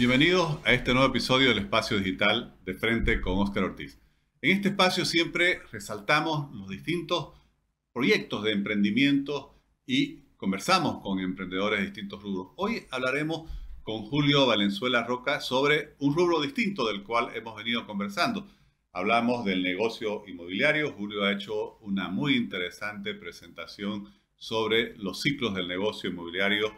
Bienvenidos a este nuevo episodio del Espacio Digital de Frente con Óscar Ortiz. En este espacio siempre resaltamos los distintos proyectos de emprendimiento y conversamos con emprendedores de distintos rubros. Hoy hablaremos con Julio Valenzuela Roca sobre un rubro distinto del cual hemos venido conversando. Hablamos del negocio inmobiliario. Julio ha hecho una muy interesante presentación sobre los ciclos del negocio inmobiliario,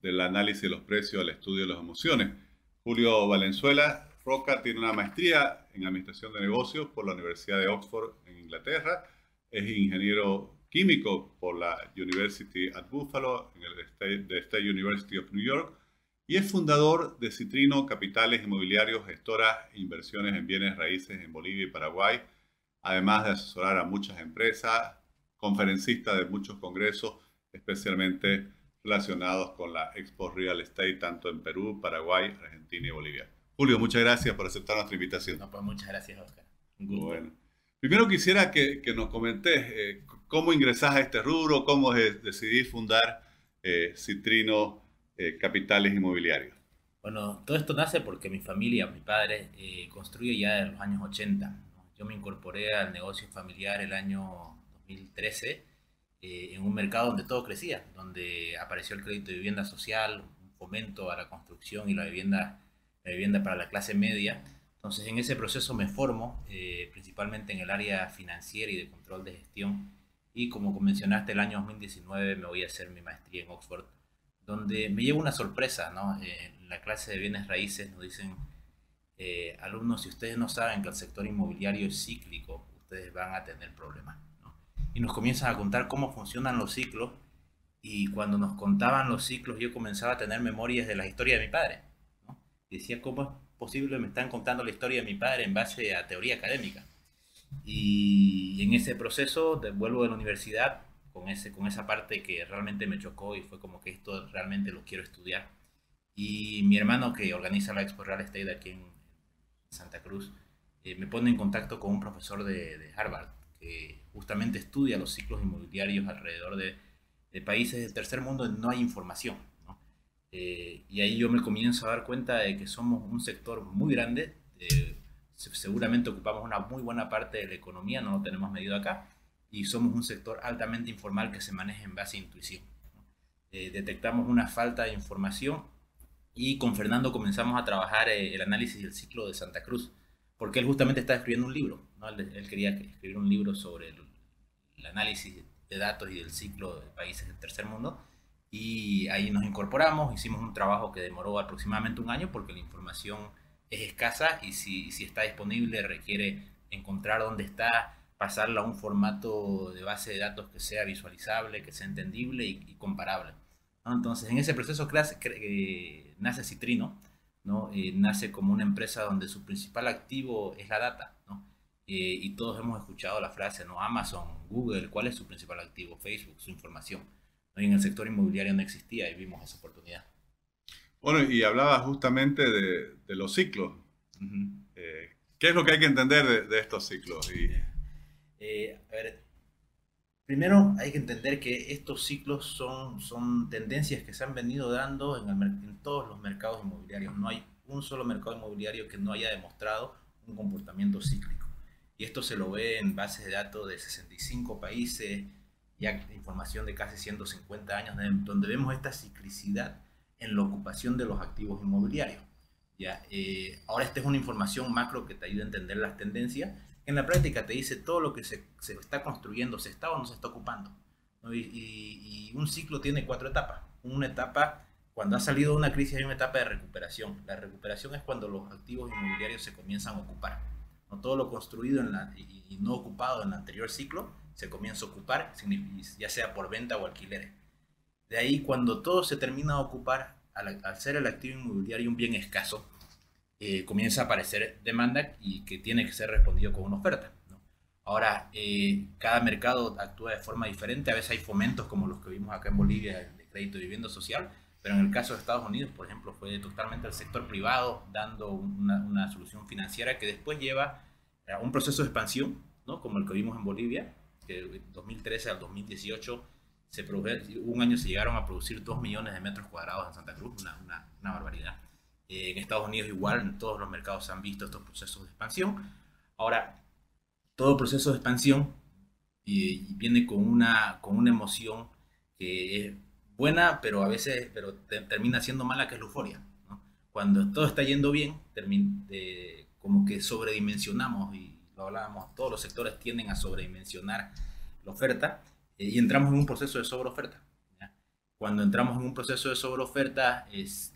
del análisis de los precios al estudio de las emociones. Julio Valenzuela Roca tiene una maestría en Administración de Negocios por la Universidad de Oxford en Inglaterra. Es ingeniero químico por la University at Buffalo, en el State, State University of New York, y es fundador de Citrino Capitales Inmobiliarios, gestora e inversiones en bienes raíces en Bolivia y Paraguay, además de asesorar a muchas empresas, conferencista de muchos congresos, especialmente relacionados con la Expo Real Estate, tanto en Perú, Paraguay, Argentina y Bolivia. Julio, muchas gracias por aceptar nuestra invitación. No, pues muchas gracias, Oscar. Bueno. Primero quisiera que, que nos comentes eh, cómo ingresás a este rubro, cómo decidí fundar eh, Citrino eh, Capitales Inmobiliarios. Bueno, todo esto nace porque mi familia, mi padre, eh, construye ya en los años 80. Yo me incorporé al negocio familiar el año 2013 en un mercado donde todo crecía, donde apareció el crédito de vivienda social, un fomento a la construcción y la vivienda, la vivienda para la clase media. Entonces en ese proceso me formo, principalmente en el área financiera y de control de gestión y como mencionaste, el año 2019 me voy a hacer mi maestría en Oxford, donde me llevo una sorpresa, ¿no? En la clase de bienes raíces nos dicen, eh, alumnos, si ustedes no saben que el sector inmobiliario es cíclico, ustedes van a tener problemas. Y nos comienzan a contar cómo funcionan los ciclos y cuando nos contaban los ciclos yo comenzaba a tener memorias de la historia de mi padre, ¿no? Decía, ¿cómo es posible me están contando la historia de mi padre en base a teoría académica? Y en ese proceso vuelvo de la universidad con, ese, con esa parte que realmente me chocó y fue como que esto realmente lo quiero estudiar. Y mi hermano que organiza la Expo Real Estate aquí en Santa Cruz eh, me pone en contacto con un profesor de, de, Harvard que justamente estudia los ciclos inmobiliarios alrededor de, de países del tercer mundo donde no hay información. ¿no? Eh, y ahí yo me comienzo a dar cuenta de que somos un sector muy grande. De, seguramente ocupamos una muy buena parte de la economía, no lo tenemos medido acá, y somos un sector altamente informal que se maneja en base a intuición. Eh, detectamos una falta de información y con Fernando comenzamos a trabajar eh, el análisis del ciclo de Santa Cruz, porque él justamente está escribiendo un libro, ¿no? él, quería escribir un libro sobre el, análisis de datos y del ciclo de países del tercer mundo, y ahí nos incorporamos, hicimos un trabajo que demoró aproximadamente un año porque la información es escasa y si, si está disponible requiere encontrar dónde está, pasarla a un formato de base de datos que sea visualizable, que sea entendible y, comparable. Entonces, en ese proceso eh, nace Citrino, ¿no? Eh, nace como una empresa donde su principal activo es la data. ¿No? Eh, y todos hemos escuchado la frase, ¿no? Amazon, Google, ¿cuál es su principal activo? Facebook, su información. Y en el sector inmobiliario no existía y vimos esa oportunidad. Bueno, y hablaba justamente de, de los ciclos. eh, ¿Qué es lo que hay que entender de, de estos ciclos? Y... Eh, a ver, primero hay que entender que estos ciclos son, son tendencias que se han venido dando en, el, en todos los mercados inmobiliarios. No hay un solo mercado inmobiliario que no haya demostrado un comportamiento cíclico. Y esto se lo ve en bases de datos de 65 países, ya información de casi 150 años, donde vemos esta ciclicidad en la ocupación de los activos inmobiliarios. ¿ya? Eh, ahora esta es una información macro que te ayuda a entender las tendencias. En la práctica te dice todo lo que se, está construyendo, se está o no se está ocupando. Y, un ciclo tiene cuatro etapas. Una etapa, cuando ha salido una crisis hay una etapa de recuperación. La recuperación es cuando los activos inmobiliarios se comienzan a ocupar. ¿No? Todo lo construido en la, y, no ocupado en el anterior ciclo se comienza a ocupar, ya sea por venta o alquileres. De ahí, cuando todo se termina de ocupar, al, al ser el activo inmobiliario un bien escaso, eh, comienza a aparecer demanda y que tiene que ser respondido con una oferta. Ahora, eh, cada mercado actúa de forma diferente. A veces hay fomentos como los que vimos acá en Bolivia de crédito de vivienda social, pero en el caso de Estados Unidos, por ejemplo, fue totalmente el sector privado dando una, una solución financiera que después lleva a un proceso de expansión, ¿no? como el que vimos en Bolivia, que de 2013 al 2018 se produjo, un año se llegaron a producir 2 millones de metros cuadrados en Santa Cruz, una, una, una barbaridad. en Estados Unidos igual, en todos los mercados han visto estos procesos de expansión. Ahora, todo proceso de expansión y, viene con una, con una emoción que es buena, pero a veces pero termina siendo mala, que es la euforia. Cuando todo está yendo bien, como que sobredimensionamos, y lo hablábamos, todos los sectores tienden a sobredimensionar la oferta eh, y entramos en un proceso de sobreoferta. Cuando entramos en un proceso de sobreoferta, es,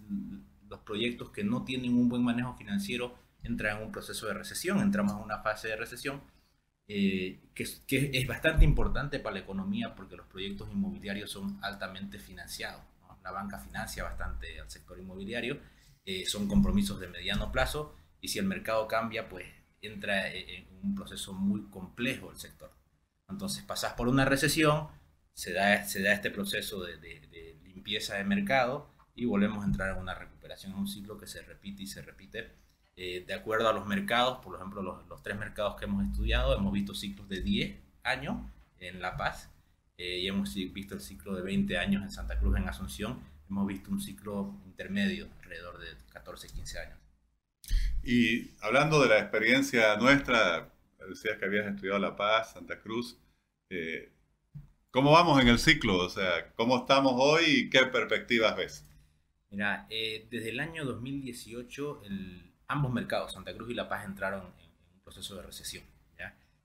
los proyectos que no tienen un buen manejo financiero entran en un proceso de recesión, entramos en una fase de recesión eh, que, es bastante importante para la economía porque los proyectos inmobiliarios son altamente financiados. La banca financia bastante al sector inmobiliario, eh, son compromisos de mediano plazo y si el mercado cambia, pues entra en un proceso muy complejo el sector. Entonces pasas por una recesión, se da, se da este proceso de, de limpieza de mercado y volvemos a entrar en una recuperación, en un ciclo que se repite y se repite eh, de acuerdo a los mercados, por ejemplo, los, los, tres mercados que hemos estudiado, hemos visto ciclos de 10 años en La Paz eh, y hemos visto el ciclo de 20 años en Santa Cruz, en Asunción. Hemos visto un ciclo intermedio, alrededor de 14, 15 años. Y hablando de la experiencia nuestra, decías que habías estudiado La Paz, Santa Cruz. Eh, ¿Cómo vamos en el ciclo? O sea, ¿cómo estamos hoy y qué perspectivas ves? Mira, desde el año 2018 el, ambos mercados, Santa Cruz y La Paz, entraron en, un proceso de recesión.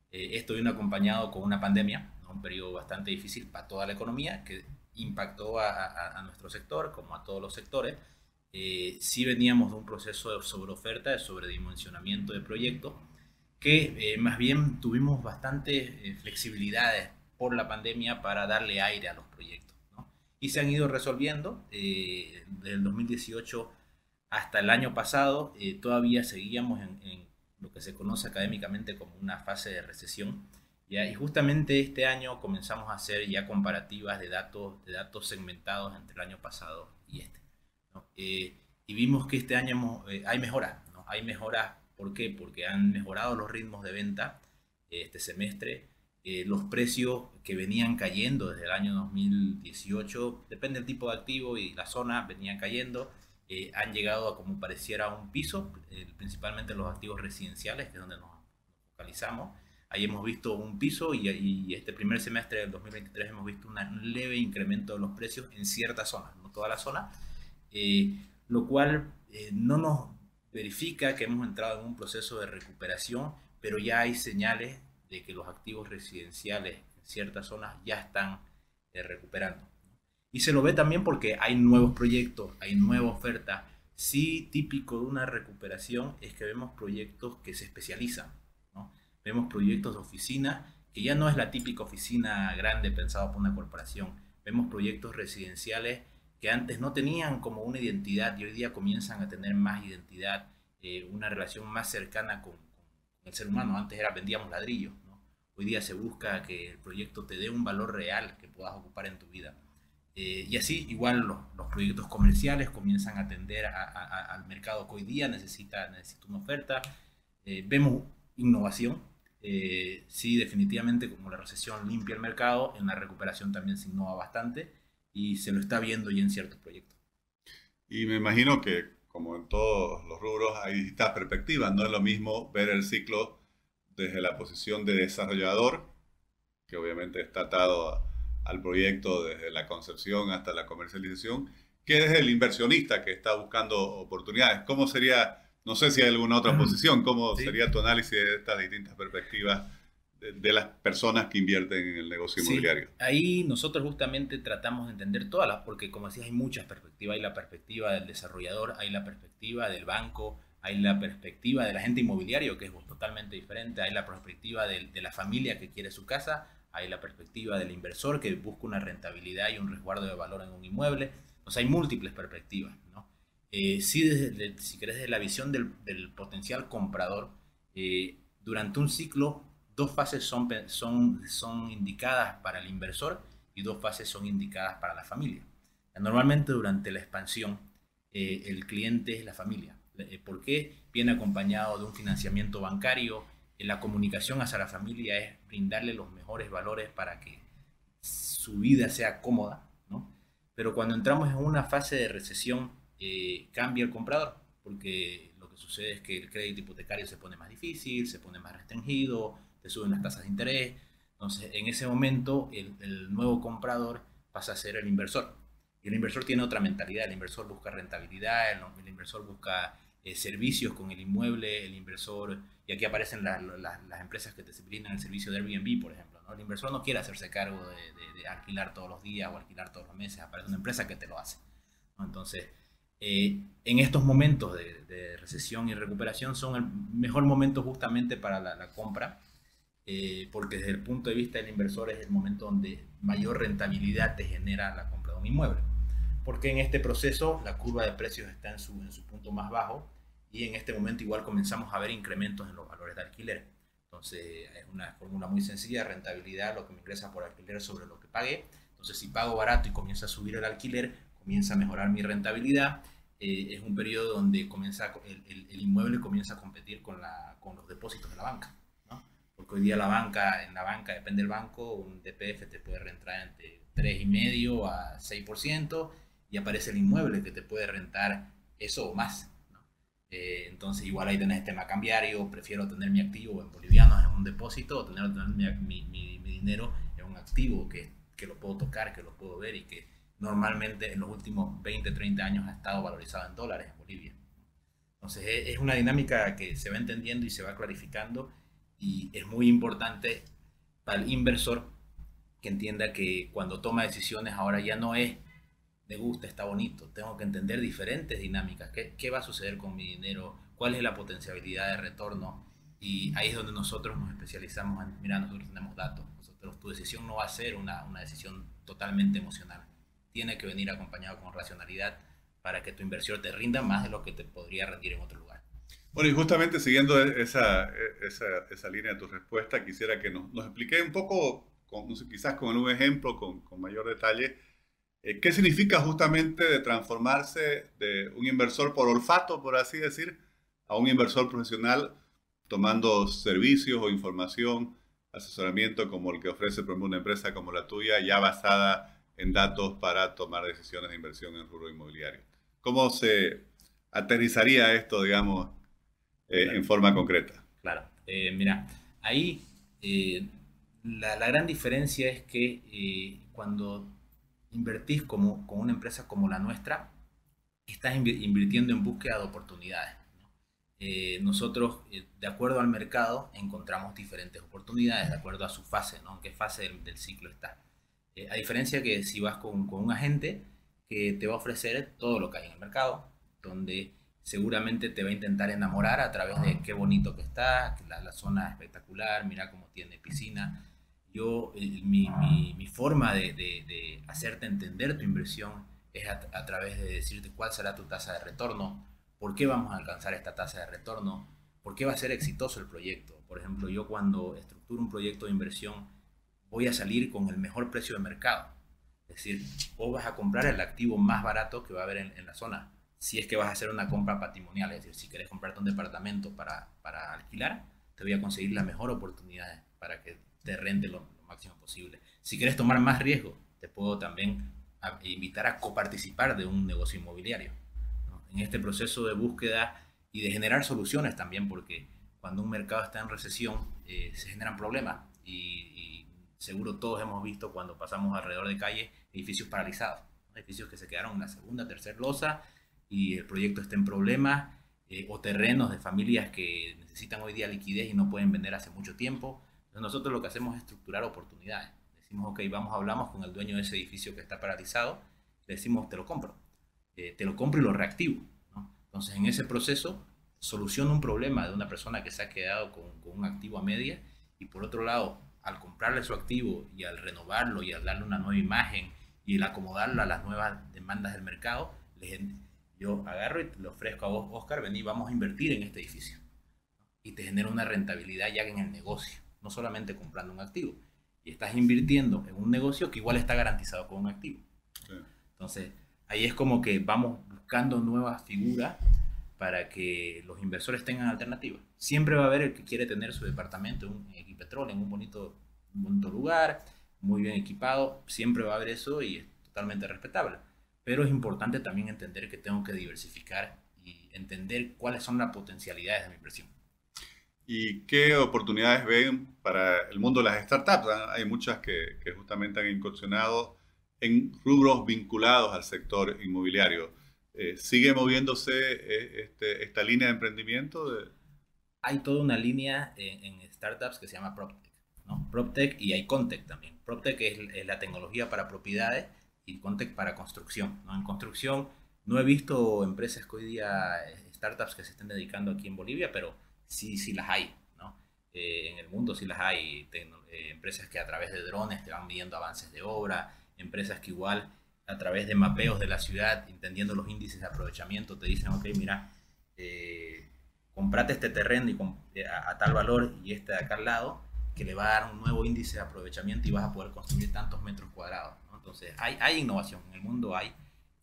Eh, esto vino acompañado con una pandemia, un periodo bastante difícil para toda la economía que impactó a, nuestro sector, como a todos los sectores. Eh, sí veníamos de un proceso de sobreoferta, de sobredimensionamiento de proyectos, que eh, más bien tuvimos bastante flexibilidades por la pandemia para darle aire a los proyectos. Y se han ido resolviendo. desde el 2018 hasta el año pasado eh, todavía seguíamos en, lo que se conoce académicamente como una fase de recesión. Y justamente este año comenzamos a hacer ya comparativas de datos, de datos segmentados entre el año pasado y este. Eh, y vimos que este año eh, hay mejoras. ¿no? Hay mejoras, ¿por qué? Porque han mejorado los ritmos de venta este semestre. los precios que venían cayendo desde el año 2018, depende del tipo de activo y la zona, venían cayendo eh, han llegado a como pareciera un piso, eh, principalmente los activos residenciales, que es donde nos focalizamos. Ahí hemos visto un piso y, este primer semestre del 2023 hemos visto un leve incremento de los precios en ciertas zonas, no toda la zona, eh, lo cual no nos verifica que hemos entrado en un proceso de recuperación, pero ya hay señales de que los activos residenciales en ciertas zonas ya están recuperando. Y se lo ve también porque hay nuevos proyectos, hay nueva oferta. Sí, típico de una recuperación es que vemos proyectos que se especializan. Vemos proyectos de oficina que ya no es la típica oficina grande pensada por una corporación. Vemos proyectos residenciales que antes no tenían como una identidad y hoy día comienzan a tener más identidad, eh, una relación más cercana con, el ser humano. Antes era vendíamos ladrillos. Hoy día se busca que el proyecto te dé un valor real que puedas ocupar en tu vida. Eh, y así, igual los, proyectos comerciales comienzan a atender al mercado que hoy día necesita, necesita una oferta. Eh, vemos innovación. Eh, sí, definitivamente, como la recesión limpia el mercado, en la recuperación también se innova bastante y se lo está viendo ya en ciertos proyectos. Y me imagino que, como en todos los rubros, hay distintas perspectivas. No es lo mismo ver el ciclo desde la posición de desarrollador, que obviamente está atado a al proyecto desde la concepción hasta la comercialización, que es el inversionista que está buscando oportunidades. ¿Cómo sería, no sé si hay alguna otra posición, cómo sería tu análisis de estas distintas perspectivas de, las personas que invierten en el negocio inmobiliario? Ahí nosotros justamente tratamos de entender todas las, porque como decías, hay muchas perspectivas. Hay la perspectiva del desarrollador, hay la perspectiva del banco, hay la perspectiva del agente inmobiliario, que es totalmente diferente, hay la perspectiva de, de la familia que quiere su casa, hay la perspectiva del inversor que busca una rentabilidad y un resguardo de valor en un inmueble. O hay múltiples perspectivas. ¿no? Eh, si, desde, querés, desde la visión del, potencial comprador, eh, durante un ciclo, dos fases son, son, son indicadas para el inversor y dos fases son indicadas para la familia. Normalmente durante la expansión, eh, el cliente es la familia. ¿Por qué? Viene acompañado de un financiamiento bancario, la comunicación hacia la familia es brindarle los mejores valores para que su vida sea cómoda, ¿no? Pero cuando entramos en una fase de recesión, eh, cambia el comprador. porque lo que sucede es que el crédito hipotecario se pone más difícil, se pone más restringido, te suben las tasas de interés. Entonces, en ese momento, el, nuevo comprador pasa a ser el inversor. Y el inversor tiene otra mentalidad, el inversor busca rentabilidad, el inversor busca eh, servicios con el inmueble, el inversor, y aquí aparecen las empresas que te brindan el servicio de Airbnb, por ejemplo. ¿no? El inversor no quiere hacerse cargo de, alquilar todos los días o alquilar todos los meses, aparece una empresa que te lo hace. Entonces, eh, en estos momentos de, recesión y recuperación son el mejor momento justamente para la, compra, eh, porque desde el punto de vista del inversor es el momento donde mayor rentabilidad te genera la compra de un inmueble. Porque en este proceso la curva de precios está en su, en su punto más bajo y en este momento igual comenzamos a ver incrementos en los valores de alquiler. Entonces es una fórmula muy sencilla, rentabilidad, lo que me ingresa por alquiler sobre lo que pagué. Entonces si pago barato y comienza a subir el alquiler, comienza a mejorar mi rentabilidad. Eh, es un periodo donde comienza, el, el, inmueble comienza a competir con, la, con los depósitos de la banca. ¿no? Porque hoy día la banca, en la banca, depende del banco, un DPF te puede rentar entre 3,5 a 6% y aparece el inmueble que te puede rentar eso o más. Eh, entonces igual ahí tenés el tema cambiario, prefiero tener mi activo en bolivianos en un depósito o tener, mi, dinero en un activo que, que, lo puedo tocar, que lo puedo ver y que normalmente en los últimos 20, 30 años ha estado valorizado en dólares en Bolivia. Entonces es una dinámica que se va entendiendo y se va clarificando y es muy importante para el inversor que entienda que cuando toma decisiones ahora ya no es me gusta, está bonito. Tengo que entender diferentes dinámicas. ¿Qué, ¿Qué, va a suceder con mi dinero? ¿Cuál es la potencialidad de retorno? Y ahí es donde nosotros nos especializamos en, mira, nosotros tenemos datos. Nosotros, tu decisión no va a ser una, una decisión totalmente emocional. Tiene que venir acompañado con racionalidad para que tu inversión te rinda más de lo que te podría rendir en otro lugar. Bueno, y justamente siguiendo esa, esa, esa línea de tu respuesta, quisiera que nos, nos explique un poco, con, quizás con un ejemplo, con, con mayor detalle, ¿Qué significa justamente de transformarse de un inversor por olfato, por así decir, a un inversor profesional tomando servicios o información, asesoramiento como el que ofrece por ejemplo, una empresa como la tuya, ya basada en datos para tomar decisiones de inversión en el rubro inmobiliario? ¿Cómo se aterrizaría esto, digamos, eh, en forma concreta? Claro, eh, mira, ahí la, la, gran diferencia es que cuando invertís como, con una empresa como la nuestra, estás invirtiendo en búsqueda de oportunidades. Eh, nosotros, eh, de acuerdo al mercado, encontramos diferentes oportunidades, de acuerdo a su fase, ¿no? en qué fase del, ciclo está. Eh, a diferencia que si vas con, con, un agente que te va a ofrecer todo lo que hay en el mercado, donde seguramente te va a intentar enamorar a través de qué bonito que está, la, la zona espectacular, mira cómo tiene piscina, yo, mi, mi, forma de, de, hacerte entender tu inversión es a, través de decirte cuál será tu tasa de retorno, por qué vamos a alcanzar esta tasa de retorno, por qué va a ser exitoso el proyecto. Por ejemplo, yo cuando estructuro un proyecto de inversión voy a salir con el mejor precio de mercado. Es decir, vos vas a comprar el activo más barato que va a haber en, en la zona. Si es que vas a hacer una compra patrimonial, es decir, si quieres comprarte un departamento para, para alquilar, te voy a conseguir la mejor oportunidad para que te rente lo, máximo posible. Si quieres tomar más riesgo, te puedo también invitar a coparticipar de un negocio inmobiliario. En este proceso de búsqueda y de generar soluciones también, porque cuando un mercado está en recesión eh, se generan problemas y, seguro todos hemos visto cuando pasamos alrededor de calles edificios paralizados, edificios que se quedaron en la segunda, tercera losa y el proyecto está en problemas, eh, o terrenos de familias que necesitan hoy día liquidez y no pueden vender hace mucho tiempo nosotros lo que hacemos es estructurar oportunidades. Decimos, ok, vamos, hablamos con el dueño de ese edificio que está paralizado, le decimos, te lo compro, eh, te lo compro y lo reactivo. Entonces, en ese proceso, soluciono un problema de una persona que se ha quedado con, un activo a media y por otro lado, al comprarle su activo y al renovarlo y al darle una nueva imagen y el acomodarlo a las nuevas demandas del mercado, yo agarro y le ofrezco a vos, Oscar, vení, vamos a invertir en este edificio. Y te genera una rentabilidad ya en el negocio no solamente comprando un activo. Y estás invirtiendo en un negocio que igual está garantizado con un activo. Entonces, ahí es como que vamos buscando nuevas figuras para que los inversores tengan alternativas. Siempre va a haber el que quiere tener su departamento en Equipetrol, en un bonito, un bonito lugar, muy bien equipado. Siempre va a haber eso y es totalmente respetable. Pero es importante también entender que tengo que diversificar y entender cuáles son las potencialidades de mi inversión. ¿Y qué oportunidades ven para el mundo de las startups? Ah, hay muchas que, que justamente han incursionado en rubros vinculados al sector inmobiliario. Eh, ¿Sigue moviéndose eh, este, esta línea de emprendimiento? Hay toda una línea en, startups que se llama PropTech. ¿no? PropTech y hay Contech también. PropTech es, la tecnología para propiedades y Contech para construcción. ¿no? En construcción no he visto empresas que hoy día, eh, startups que se estén dedicando aquí en Bolivia, pero sí, sí las hay. ¿no? en el mundo sí las hay. empresas que a través de drones te van midiendo avances de obra, empresas que igual a través de mapeos de la ciudad, entendiendo los índices de aprovechamiento, te dicen, ok, mira, eh, comprate este terreno y eh, a, tal valor y este de acá al lado, que le va a dar un nuevo índice de aprovechamiento y vas a poder construir tantos metros cuadrados. Entonces, hay, hay innovación, en el mundo hay.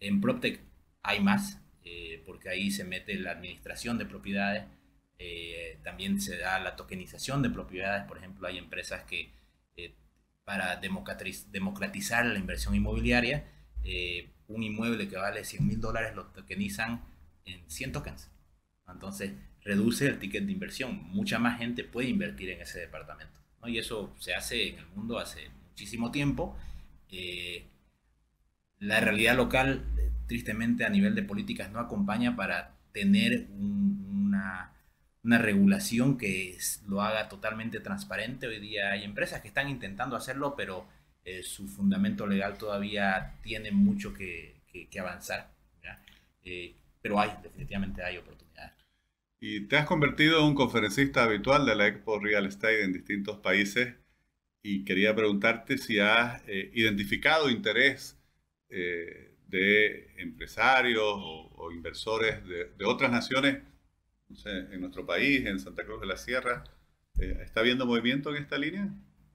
En PropTech hay más, eh, porque ahí se mete la administración de propiedades, también se da la tokenización de propiedades, por ejemplo, hay empresas que para democratizar la inversión inmobiliaria, eh, un inmueble que vale 100 mil dólares lo tokenizan en 100 tokens. Entonces, reduce el ticket de inversión. Mucha más gente puede invertir en ese departamento. Y eso se hace en el mundo hace muchísimo tiempo. Eh, la realidad local, tristemente, a nivel de políticas, no acompaña para tener una una regulación que lo haga totalmente transparente. Hoy día hay empresas que están intentando hacerlo, pero eh, su fundamento legal todavía tiene mucho que, avanzar. Eh, pero hay, definitivamente hay oportunidades. Y te has convertido en un conferencista habitual de la Expo Real Estate en distintos países y quería preguntarte si has eh, identificado interés de empresarios o, inversores de, de otras naciones en nuestro país, en Santa Cruz de la Sierra, eh, ¿está habiendo movimiento en esta línea?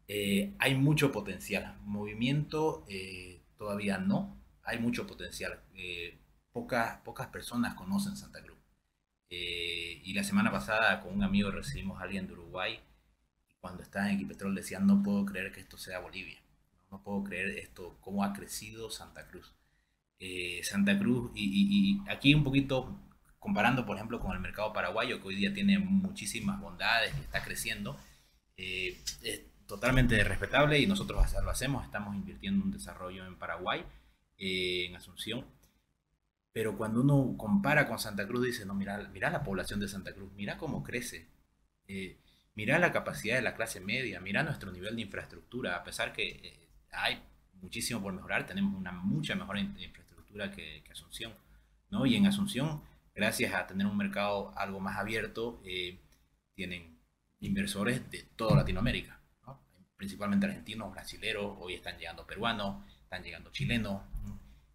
Eh, hay mucho potencial. Movimiento eh, todavía no. Hay mucho potencial. pocas, pocas personas conocen Santa Cruz. y la semana pasada con un amigo recibimos a alguien de Uruguay. Cuando estaba en Equipetrol decía, no puedo creer que esto sea Bolivia. No puedo creer esto, cómo ha crecido Santa Cruz. Santa Cruz, y aquí un poquito comparando, por ejemplo, con el mercado paraguayo, que hoy día tiene muchísimas bondades y está creciendo, eh, es totalmente respetable y nosotros lo hacemos, estamos invirtiendo en desarrollo en Paraguay, eh, en Asunción, pero cuando uno compara con Santa Cruz, dice, no, mira, mira la población de Santa Cruz, mira cómo crece, eh, mira la capacidad de la clase media, mira nuestro nivel de infraestructura, a pesar que hay muchísimo por mejorar, tenemos una mucha mejor infraestructura que, que Asunción, ¿no? Y en Asunción gracias a tener un mercado algo más abierto, eh, tienen inversores de toda Latinoamérica, principalmente argentinos, brasileros, hoy están llegando peruanos, están llegando chilenos.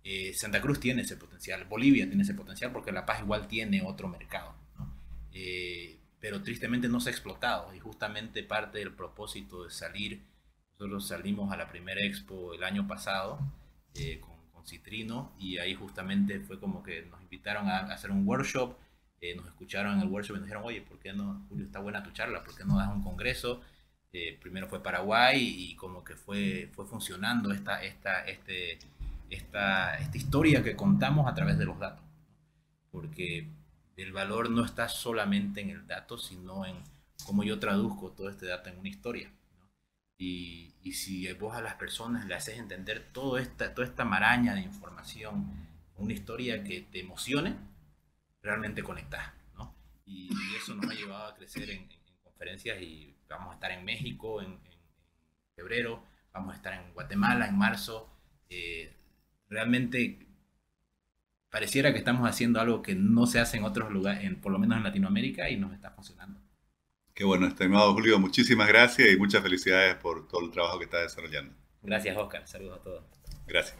Eh, Santa Cruz tiene ese potencial, Bolivia tiene ese potencial porque La Paz igual tiene otro mercado, eh, pero tristemente no se ha explotado y justamente parte del propósito de salir, nosotros salimos a la primera expo el año pasado con Citrino y ahí justamente fue como que nos invitaron a, hacer un workshop, eh, nos escucharon en el workshop y nos dijeron, oye, ¿por qué no, Julio, está buena tu charla, ¿por qué no das un congreso? Eh, primero fue Paraguay y como que fue, fue funcionando esta, esta, este, esta, esta historia que contamos a través de los datos. Porque el valor no está solamente en el dato, sino en cómo yo traduzco todo este dato en una historia. Y, si vos a las personas le haces entender todo esta, toda esta maraña de información, una historia que te emocione, realmente conectás. ¿no? Y, eso nos ha llevado a crecer en, conferencias y vamos a estar en México en, febrero, vamos a estar en Guatemala en marzo. Eh, realmente pareciera que estamos haciendo algo que no se hace en otros lugares, por lo menos en Latinoamérica, y nos está funcionando. Qué bueno, estimado Julio, muchísimas gracias y muchas felicidades por todo el trabajo que estás desarrollando. Gracias, Oscar. Saludos a todos. Gracias.